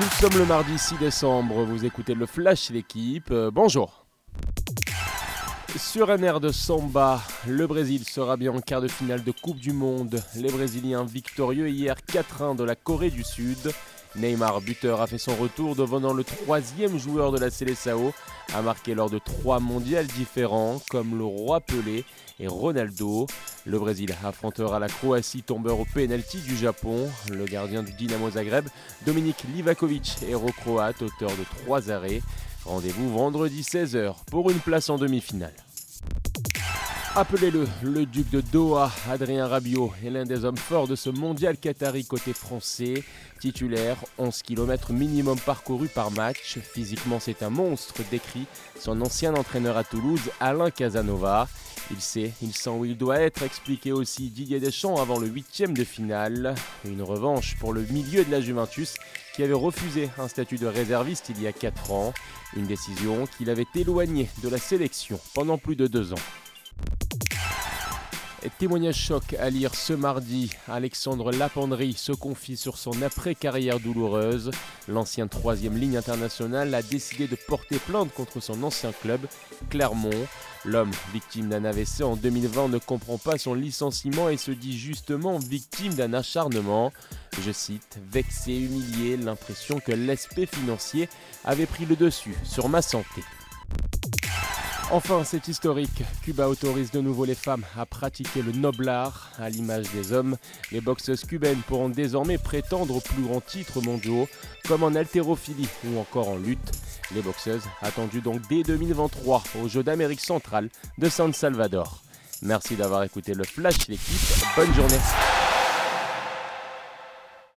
Nous sommes le mardi 6 décembre, vous écoutez le Flash l'équipe, euh, bonjour. Sur un air de samba, le Brésil sera bien en quart de finale de Coupe du Monde. Les Brésiliens victorieux hier 4-1 de la Corée du Sud. Neymar, buteur, a fait son retour devenant le troisième joueur de la Seleção a marqué lors de trois mondiales différents comme le Roi Pelé et Ronaldo. Le Brésil affrontera la Croatie tombeur au penalty du Japon. Le gardien du Dynamo Zagreb, Dominik Livakovic, héros croate, auteur de trois arrêts. Rendez-vous vendredi 16h pour une place en demi-finale. Appelez-le le duc de Doha, Adrien Rabiot est l'un des hommes forts de ce mondial qatari côté français. Titulaire, 11 km minimum parcouru par match. Physiquement, c'est un monstre, décrit son ancien entraîneur à Toulouse, Alain Casanova. Il sait, il sent où il doit être, expliqué aussi Didier Deschamps avant le huitième de finale. Une revanche pour le milieu de la Juventus qui avait refusé un statut de réserviste il y a 4 ans. Une décision qui l'avait éloigné de la sélection pendant plus de deux ans. Témoignage choc à lire ce mardi. Alexandre Lapendry se confie sur son après-carrière douloureuse. L'ancien troisième ligne internationale a décidé de porter plainte contre son ancien club, Clermont. L'homme, victime d'un AVC en 2020, ne comprend pas son licenciement et se dit justement victime d'un acharnement. Je cite, vexé, humilié, l'impression que l'aspect financier avait pris le dessus sur ma santé. Enfin, c'est historique. Cuba autorise de nouveau les femmes à pratiquer le noble art. À l'image des hommes, les boxeuses cubaines pourront désormais prétendre aux plus grands titres mondiaux, comme en haltérophilie ou encore en lutte. Les boxeuses attendues donc dès 2023 aux Jeux d'Amérique centrale de San Salvador. Merci d'avoir écouté le Flash l'équipe. Bonne journée.